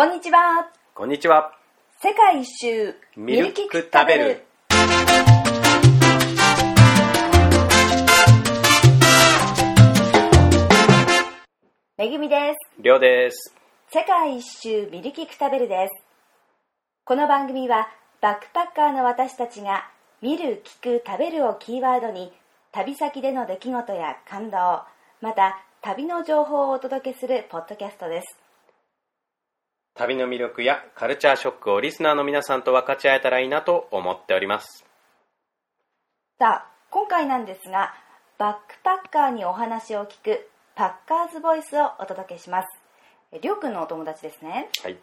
こんにちは。こんにちは。世界一周ミルキック食べる。めぐみです。りょうです。世界一周ミルキック食べるです。この番組はバックパッカーの私たちが見る、聞く、食べるをキーワードに旅先での出来事や感動、また旅の情報をお届けするポッドキャストです。旅の魅力やカルチャーショックをリスナーの皆さんと分かち合えたらいいなと思っております。さあ、今回なんですが、バックパッカーにお話を聞くパッカーズボイスをお届けします。えりょうくんのお友達ですね。はい。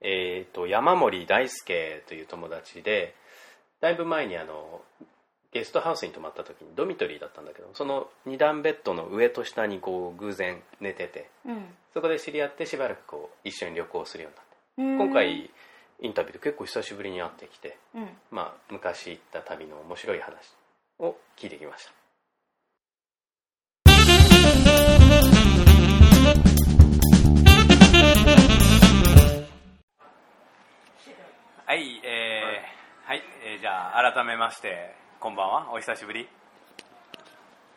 えっ、と、山森大輔という友達で、だいぶ前にあの、ゲストハウスに泊まった時にドミトリーだったんだけど、その二段ベッドの上と下にこう偶然寝てて、うん。そこで知り合ってしばらくこう一緒に旅行するようになって、うん今、回インタビューで結構久しぶりに会ってきて、うん。まあ、昔行った旅の面白い話を聞いてきましたはい、えー、はい、えーじゃあ改めましてこんばんは、お久しぶり。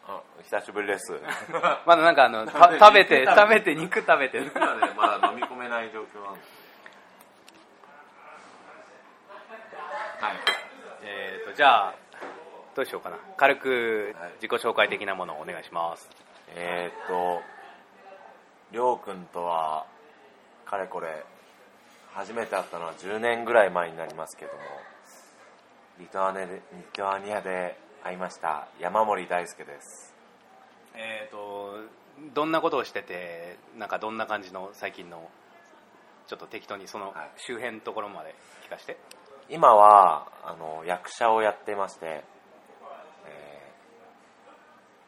あ久しぶりです。まだなんかあのた食べて食べて肉食べてる。まだ飲み込めない状況なんで。はい。えーとじゃあどうしようかな。軽くはい自己紹介的なものをお願いします。えーっと、りょうくんとは、かれこれ、初めて会ったのは10年ぐらい前になりますけども、リトアネでリトアニアで会いました、山森大輔です。えーとどんなことをしててなんかどんな感じの最近のちょっと適当にそのはい周辺のところまで聞かして。今は、あの、役者をやってまして、えー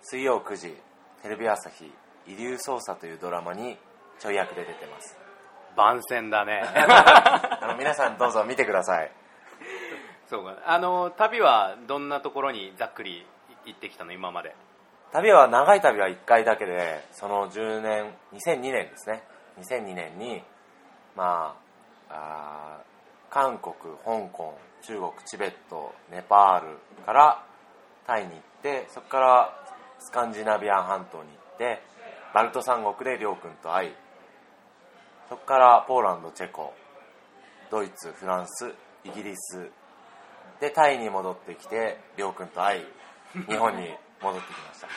水曜9時、テレビ朝日、遺留捜査というドラマにちょい役で出てます。番宣だね。あの皆さんどうぞ見てください。そうか。あの旅はどんなところにざっくり行ってきたの？今まで。旅は長い旅は1回だけでその10年2002年ですね2002年にまあ韓国香港中国チベットネパールからタイに行ってそこからスカンジナビアン半島に行ってバルト三国でりょうくんと会いそこからポーランドチェコドイツフランスイギリスでタイに戻ってきてりょうくんと会い日本に戻ってきました。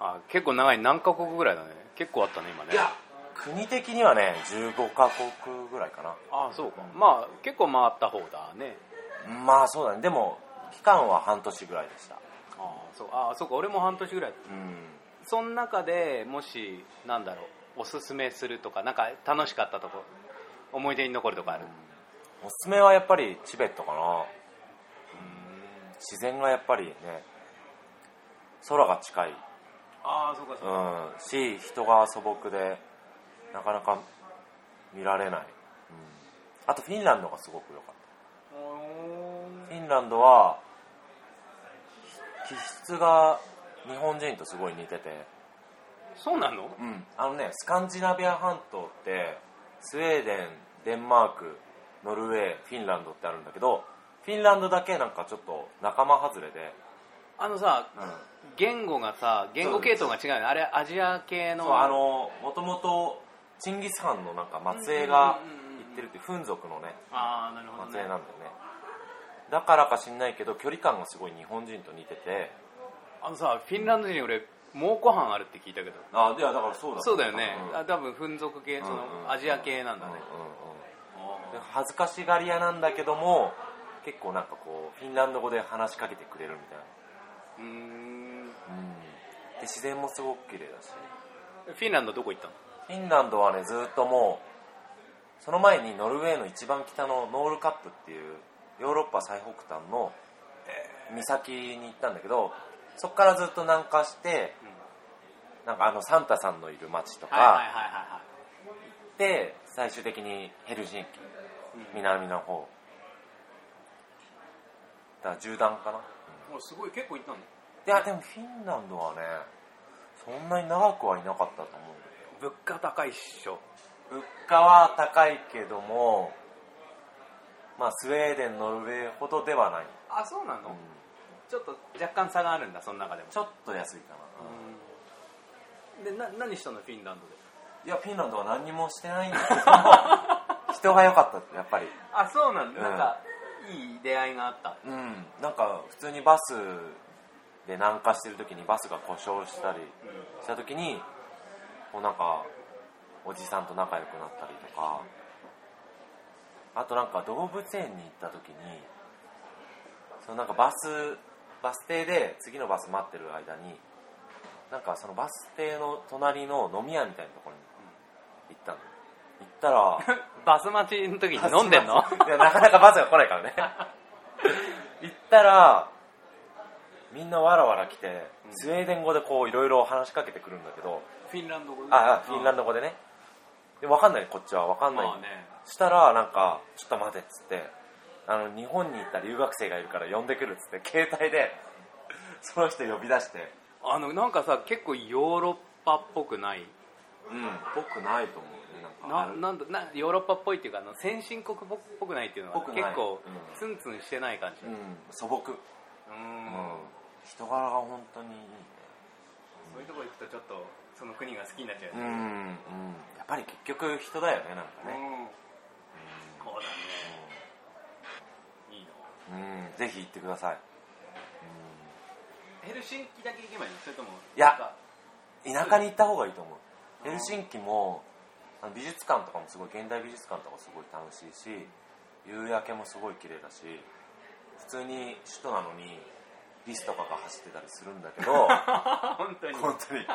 あ結構長い何カ国ぐらいだね。結構あったね今ね。いや国的にはね15カ国ぐらいかな。あそうか。まあ結構回った方だね。まあそうだね。でも期間は半年ぐらいでした。あそうあそうか俺も半年ぐらい。うん。その中でもしなんだろうおすすめするとかなんか楽しかったとこ思い出に残るとかある？おすすめはやっぱりチベットかな自然がやっぱりね空が近い、ああそうかそうか、うん、し人が素朴でなかなか見られない、うん、あとフィンランドがすごく良かった。フィンランドはひ気質が日本人とすごい似てて。そうなの？うん、あのねスカンジナビア半島ってスウェーデンデンマークノルウェーフィンランドってあるんだけどフィンランドだけなんかちょっと仲間外れで、あのさうん、言語がさ言語系統が違うよね。あれアジア系の。そうあのもともとチンギス・ハンのなんか末裔が行ってるっていうフン族のねああなるほどね。末裔なんだよね。だからか知んないけど距離感がすごい日本人と似てて。あのさフィンランド人俺蒙古藩あるって聞いたけど。あいやだからそうだ。そうだよね、うんあ多分フン族系その、アジア系なんだね、うんうんうん。あで恥ずかしがり屋なんだけども結構なんかこうフィンランド語で話しかけてくれるみたいな。ーうーん。で自然もすごく綺麗だし。フィンランドどこ行ったの？フィンランドはねずっともうその前にノルウェーの一番北のノールカップっていうヨーロッパ最北端の岬に行ったんだけどそこからずっと南下して、なんかあのサンタさんのいる町とか、はいはいはいはで最終的にヘルシンキ南の方。だから縦断かな、いもうすごい。結構行ったの？いやでもフィンランドはねそんなに長くはいなかったと思う物価高いっしょ。物価は高いけどもまあスウェーデンノルウェーほどではない、あそうなの、うん。ちょっと若干差があるんだその中でも。ちょっと安いかな、でな何したのフィンランドで？いやフィンランドは何にもしてないんだけど 人が良かったってやっぱり。あそうなんだ、うんなん。かいい出会いがあった。うん。なんか普通にバスで南下してる時にバスが故障したりした時にこうなんかおじさんと仲良くなったりとか。あとなんか動物園に行った時にそのなんかバスバス停で次のバス待ってる間になんかそのバス停の隣の飲み屋みたいなところに行ったの行ったら バス待ちの時に飲んでんの？いやなかなかバスが来ないからね。行ったらみんなわらわら来てスウェーデン語でこういろいろ話しかけてくるんだけどフィンランド語ああフィンランド語でね。で分かんない。こっちは分かんない、まあね。したらなんか「ちょっと待て」っつってあの日本に行った留学生がいるから呼んでくるっつって携帯で その人呼び出して。あのなんかさ結構ヨーロッパっぽくない？うん。僕ないと思う。ねなななんだなヨーロッパっぽいっていうかあの先進国っぽくないっていうのはぽくない。結構うん。ツンツンしてない感じ。うん。素朴。ううん。ん人柄が本当にいいね。そういうとこ行くとちょっとその国が好きになっちゃうようん、うねん、やっぱり結局人だよねなんかね、うん。そうだね。いいのうん。うん、ぜひ行ってください、ヘルシンキだけ行けばいいの？それともいや田舎に行った方がいいと思う。ヘルシンキもあの美術館とかもすごい現代美術館とかすごい楽しいし夕焼けもすごい綺麗だし普通に首都なのにリスとかが走ってたりするんだけど 本当に。本当に。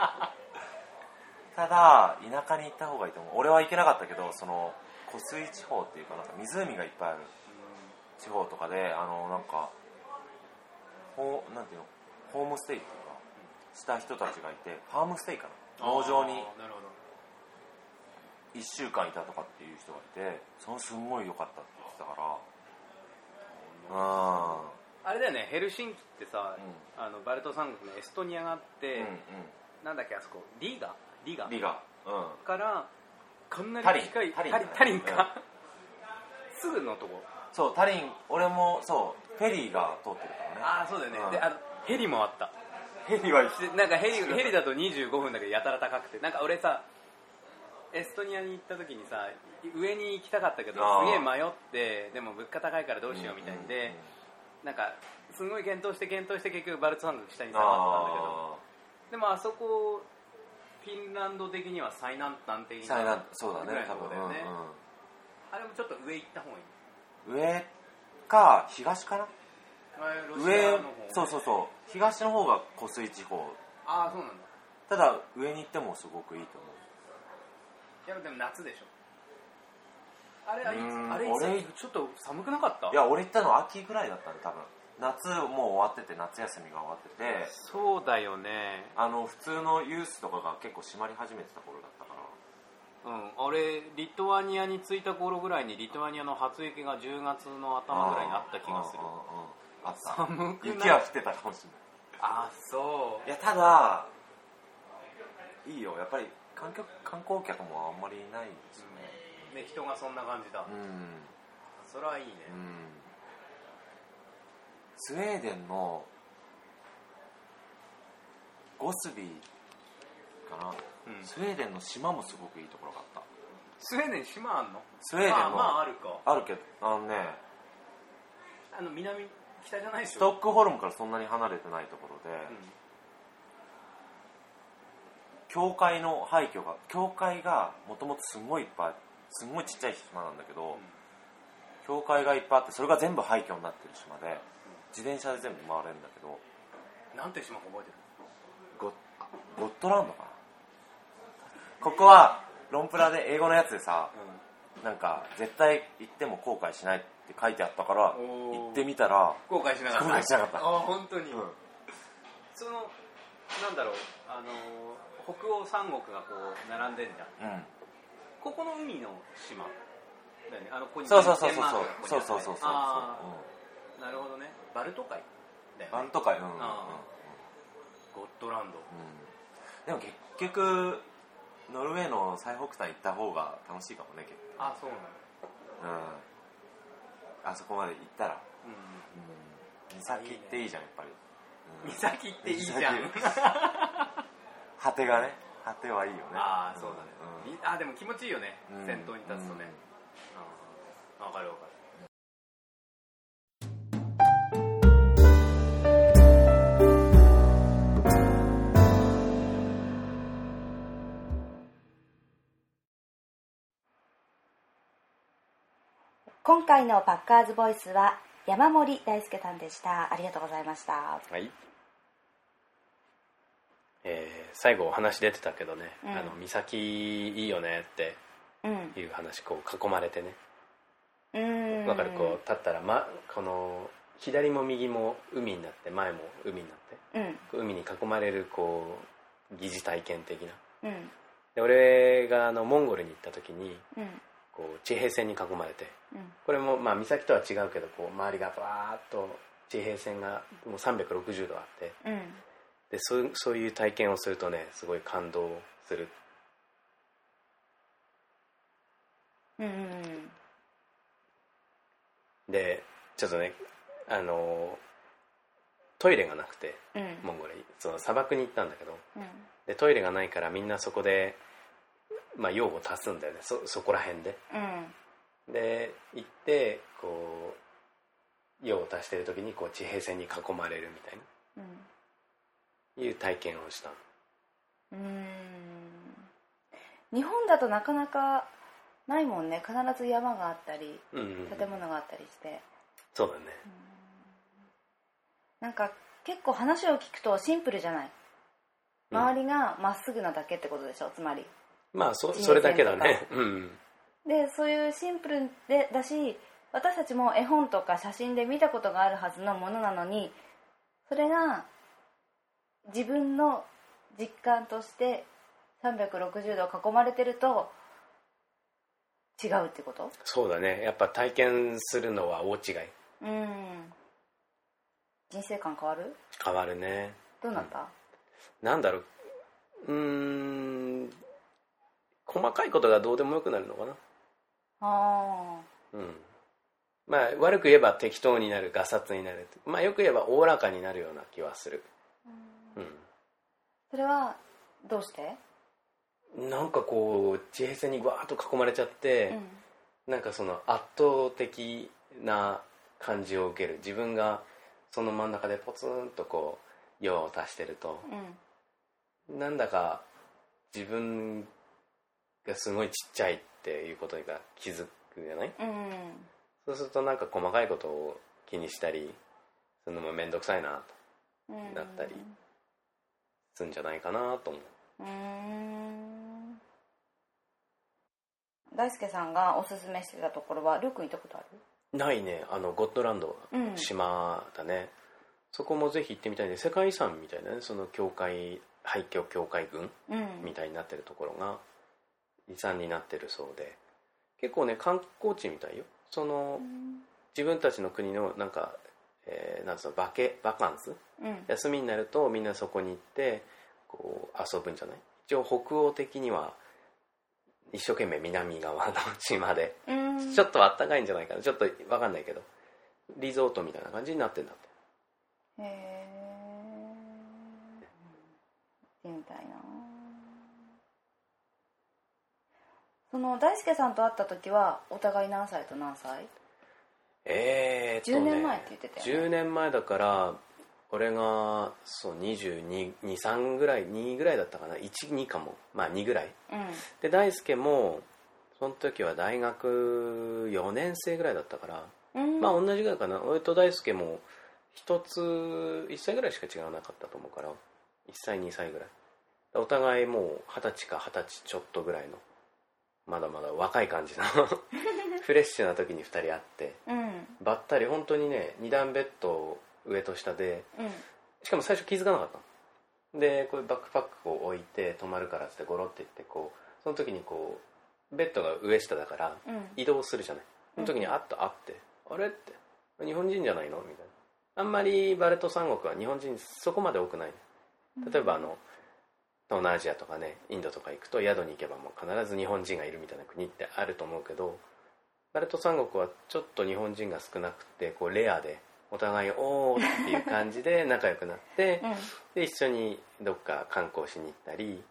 ただ田舎に行った方がいいと思う。俺は行けなかったけどその湖水地方っていうかなんか湖がいっぱいある地方とかであのなんかほうなんていうのホームステイっていうかした人たちがいてファームステイかな。農場に1週間いたとかっていう人がいてそのすんごい良かったって言ってたから。うんあれだよねヘルシンキってさ、あのバルト三国のエストニアがあって、うんなんだっけあそこリーガ？リーガ？うんリガ。うん。からかなり近いタリンタリンタリンか、すぐのとこ？そうタリン俺もそうフェリーが通ってるからね。ああそうだよね、うん。であのヘリもあった。ヘリはでなんかヘリヘリだと25分だけどやたら高くて。なんか俺さエストニアに行った時にさ上に行きたかったけどすげえ迷ってでも物価高いからどうしようみたいんで、なんかすごい検討して検討して結局バルト三国下に下がったんだけど。でもあそこフィンランド的には最南端的最な南そうだね多分うんうんあれもちょっと上行った方がいい。上か東かな？上そうそうそう。東の方が湖水地方。ああそうなんだ。ただ上に行ってもすごくいいと思う。いやでも夏でしょ。あれあれうーんあれ俺ちょっと寒くなかった？いや俺行ったの秋ぐらいだったんで多分。夏もう終わってて夏休みが終わってて。そうだよね。あの普通のユースとかが結構閉まり始めてた頃だったから。うん俺リトアニアに着いた頃ぐらいにリトアニアの初雪が10月の頭ぐらいにあった気がする。うんうんうんあった。寒くない？雪は降ってたかもしれあそう。ないいやただいいよ。やっぱり観客観光客もあんまりいないですよね。ね人がそんな感じだ、うん。それはいいね、うん。スウェーデンのゴスビーかな、うん。スウェーデンの島もすごくいいところがあった。スウェーデン島あんの？スウェーデンの。まあまああるか。あるけどあのねあの南北じゃないでしょ？ストックホルムからそんなに離れてないところで、うん教会の廃墟が教会がもともとすんごいいっぱいすんごいちっちゃい島なんだけど、教会がいっぱいあってそれが全部廃墟になってる島で自転車で全部回れるんだけどなんて島か覚えてる？ゴゴットランドかな？ここはロンプラで英語のやつでさなんか絶対行っても後悔しないって書いてあったから行ってみたら後悔しなかった。後悔しなかった。あ本当に、うん。そのなんだろうあの北欧三国がこう並んでんじゃん。うん。ここの海の島だよね。あのここにそうそうそうそう。そうそうそうそう。なるほどね。バルト海だよね。バルト海。うんうんゴットランド。でも結局ノルウェーの最北端行った方が楽しいかもね結構あそうなの。うん。あそこまで行ったら。うん。岬っていいじゃんやっぱり、うん岬っていいじゃん。岬果てがね果てはいいよね。ああそうだね、うん。みあでも気持ちいいよね、うん。先頭に立つとね、あーわかるわかる。今回のパッカーズボイスは山森大輔さんでした。ありがとうございました。はい。えー最後お話出てたけどね、うん。あの岬いいよねってうん。いう話こう囲まれてね。うーん。わかる？こう立ったら、ま、この左も右も海になって前も海になってうん。海に囲まれるこう疑似体験的な。うん。で俺があのモンゴルに行った時にうんこう地平線に囲まれて。うん。これもまあ岬とは違うけどこう周りがバーッと地平線がもう360度あって。うん。でそうそういう体験をするとねすごい感動する。うんうんでちょっとねあのトイレがなくてうん。モンゴルに。その砂漠に行ったんだけど。うん。でトイレがないからみんなそこで、まあ、用を足すんだよね。そそこら辺で。うん。で行ってこう用を足してる時にこう地平線に囲まれるみたいうん。ないう体験をしたうーん。日本だとなかなかないもんね。必ず山があったりうんうん建物があったりして。そうだね。なんか結構話を聞くとシンプルじゃない。うん。周りがまっすぐなだけってことでしょ？つまりまあそそれだけだね。うん。でそういうシンプルでだし私たちも絵本とか写真で見たことがあるはずのものなのにそれが自分の実感として360度囲まれてると違うってこと？そうだね。やっぱ体験するのは大違い。うん。人生観変わる？変わるね。どうなった、なんだろう。うーん細かいことがどうでもよくなるのかな。あうん。まあ悪く言えば適当になるガサツになるまあよく言えばおおらかになるような気はする。うそれはどうして、んなんかこう地平線にぐわーっと囲まれちゃって、なんかその圧倒的な感じを受ける。自分がその真ん中でポツンとこう用を足してると。うん。なんだか自分がすごいちっちゃいっていうことが気づくじゃない？うん。うんそうするとなんか細かいことを気にしたりするのも面倒くさいなとうんだったりするんじゃないかなと思う。うーん。大輔さんがおすすめしてたところはルークに行ったことある？ないね。あのゴッドランドうん。島だね、そこもぜひ行ってみたいね。世界遺産みたいなね。その教会廃墟教会群うん。みたいになってるところが遺産になってるそうで。結構ね観光地みたいよ。その自分たちの国のなんか、えーなんつうのバケバカンス？うん。休みになるとみんなそこに行ってこう遊ぶんじゃない？一応北欧的には一生懸命南側の島でうん。ちょっとあったかいんじゃないかな。ちょっと分かんないけどリゾートみたいな感じになってんだって。へえ行ってみたいなその大輔さんと会った時はお互い何歳と何歳？えー、っと、ね、10年前って言ってたよね。10年前だから俺がそう223ぐらい2ぐらいだったかな？12かも。まあ2ぐらい。うん。で大輔もその時は大学4年生ぐらいだったから、うん。まあ同じぐらいかな。俺と大輔も一つ1歳ぐらいしか違わなかったと思うから。1歳2歳ぐらい。お互いもう二十歳か二十歳ちょっとぐらいのまだまだ若い感じの。フレッシュな時に2人会って。うん。ばったり本当にね2段ベッド上と下でうん。しかも最初気づかなかったの。でこういうバックパックを置いて泊まるからっつってゴロっていってこうその時にこうベッドが上下だからうん。移動するじゃない。その時にあっと会って「あれ?」って「日本人じゃないの?」みたいな。あんまりバレット三国は日本人そこまで多くない。例えばあの東南アジアとかねインドとか行くと宿に行けばもう必ず日本人がいるみたいな国ってあると思うけどバルト三国はちょっと日本人が少なくてこうレアでお互い「おー」っていう感じで仲良くなってうん。で一緒にどっか観光しに行ったり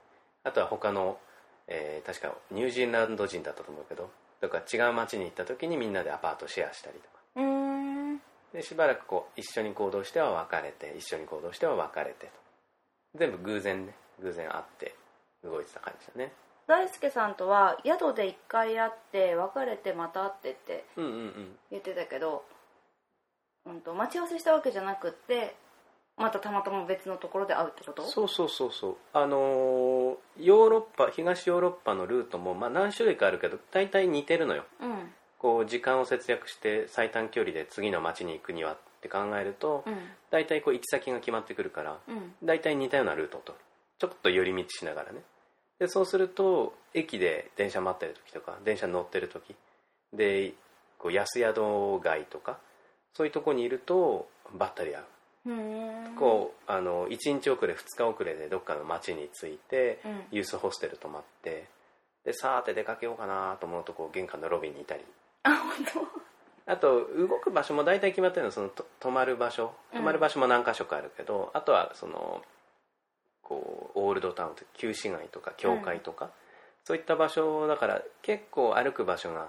あとは他の、えー確かニュージーランド人だったと思うけどどっか違う町に行った時にみんなでアパートシェアしたりとか。でしばらくこう一緒に行動しては別れて一緒に行動しては別れてと。全部偶然ね偶然会って動いてた感じだね。大輔さんとは宿で一回会って別れてまた会ってってうんうんうん。言ってたけど、うん、と待ち合わせしたわけじゃなくってまたたまたま別のところで会うってこと？そうそうそうそう。あのーヨーロッパ東ヨーロッパのルートも、まあ、何種類かあるけど大体似てるのよ。うん。こう時間を節約して最短距離で次の町に行くにはって考えると、うん。大体こう行き先が決まってくるからうん。大体似たようなルートを取るちょっと寄り道しながらね。でそうすると駅で電車待ってる時とか電車乗ってる時でこう安宿街とかそういうとこにいるとばったり会う。こうあの1日遅れ2日遅れでどっかの町に着いてうん。ユースホステル泊まってでさーて出かけようかなと思うとこう玄関のロビーにいたり。あ本あと動く場所も大体決まってるのそのと泊まる場所。泊まる場所も何箇所かあるけど、あとはそのこうオールドタウンと旧市街とか教会とか、そういった場所だから結構歩く場所が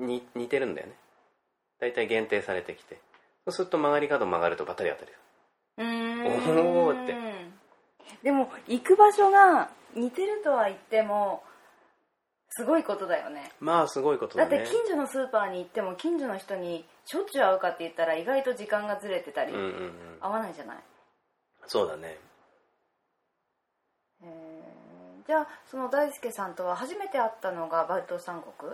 に似てるんだよね。大体限定されてきて。そうすると曲がり角曲がるとばったり当たる当うーん。おーって。でも行く場所が似てるとは言ってもすごいことだよね。まあすごいことだね。だって近所のスーパーに行っても近所の人にしょっちゅう会うかって言ったら意外と時間がずれてたり、うんうんうん。合わないじゃない。そうだねへー。じゃあその大輔さんとは初めて会ったのがバルト三国、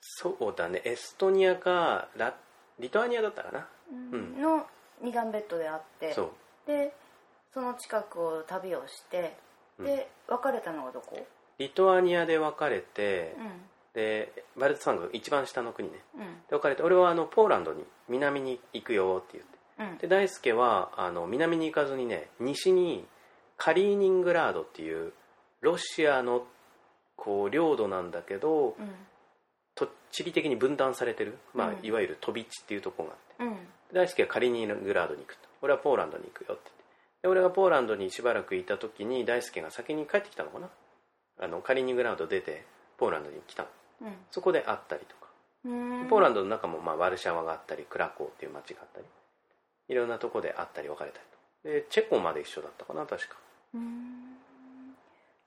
そうだね。エストニアかラリトアニアだったかな？うん。の二段ベッドで会ってそう。でその近くを旅をしてうん。で別れたのがどこ？リトアニアで別れて、うん。でバルト三国一番下の国ね。うん。で別れて俺はあのポーランドに南に行くよって言って。うん。で大輔はあの南に行かずにね西にカリーニングラードっていうロシアのこう領土なんだけどうんと地理的に分断されてる、まあうん。いわゆる飛び地っていうところがあって。うん。大輔はカリーニングラードに行くと。俺はポーランドに行くよってで俺がポーランドにしばらくいた時に大輔が先に帰ってきたのかな。あのカリーニングラード出てポーランドに来たの。うん。そこで会ったりとか。うん。ポーランドの中もまあワルシャワがあったりクラコーっていう街があったり。いろんなとこで会ったり別れたりと。でチェコまで一緒だったかな確か。うん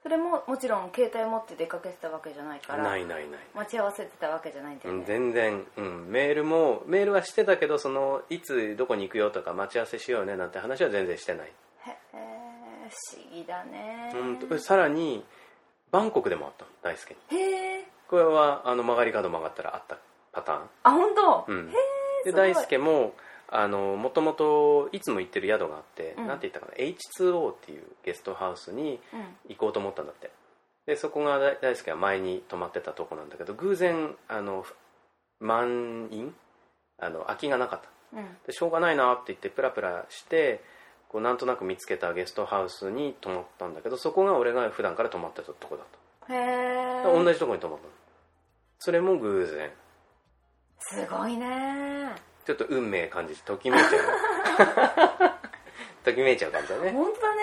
それももちろん携帯持って出かけてたわけじゃないからないないない、待ち合わせてたわけじゃないんだうんよね、全然、うん、メールもメールはしてたけどそのいつどこに行くよとか待ち合わせしようねなんて話は全然してない、へえ不思議だね。うん。と、さらにバンコクでもあったの大輔に。へえ。これはあの曲がり角曲がったらあったパターン。あ本当、うん。へですごい。大輔もあのもともといつも行ってる宿があって、うん。なんて言ったかな H2O っていうゲストハウスにうん。行こうと思ったんだって。でそこが大大輔は前に泊まってたとこなんだけど偶然あの満員？あの空きがなかった。うん。でしょうがないなって言ってプラプラしてこうなんとなく見つけたゲストハウスに泊まったんだけどそこが俺が普段から泊まってたとこだっへえた同じとこに泊まったの。それも偶然。すごいねちょっと運命感じてときめいちゃう？ときめいちゃう感じだね、本当だね、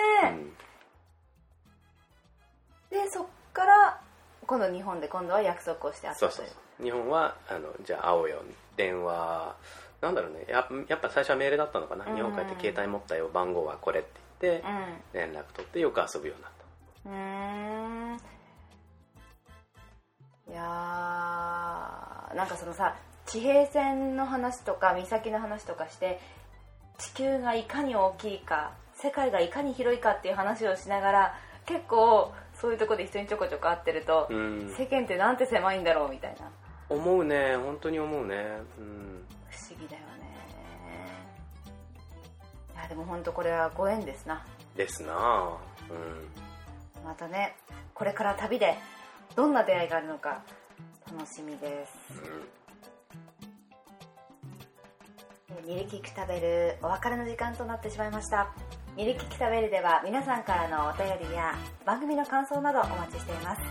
うん。でそっから今度日本で今度は約束をして会ったという。そうそう。そう日本はあのじゃあ会おうよ。電話なんだろうね。ややっぱ最初はメールだったのかな、うん。日本帰って携帯持ったよ。番号はこれって言って連絡取ってよく遊ぶようになった。うん。いやーなんかそのさ地平線の話とか岬の話とかして地球がいかに大きいか世界がいかに広いかっていう話をしながら結構そういうとこで人にちょこちょこ会ってると、うん。世間ってなんて狭いんだろうみたいな。思うね。本当に思うね。うん。不思議だよね。いやでも本当これはご縁ですな。ですな。あうん。またねこれから旅でどんな出会いがあるのか楽しみです。えーミルキック食べるお別れの時間となってしまいました。ミルキク食べるでは皆さんからのお便りや番組の感想などお待ちしています。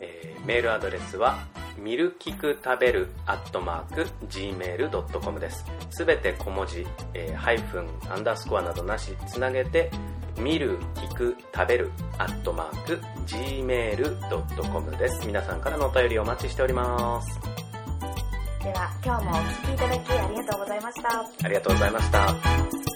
えーメールアドレスはミルキク食べるアットマーク Gmail.com です。すべて小文字、えーハイフンアンダースコアなどなしつなげてミルキク食べるアットマーク Gmail.com です。皆さんからのお便りお待ちしております。では今日もお聴きいただきありがとうございました。ありがとうございました。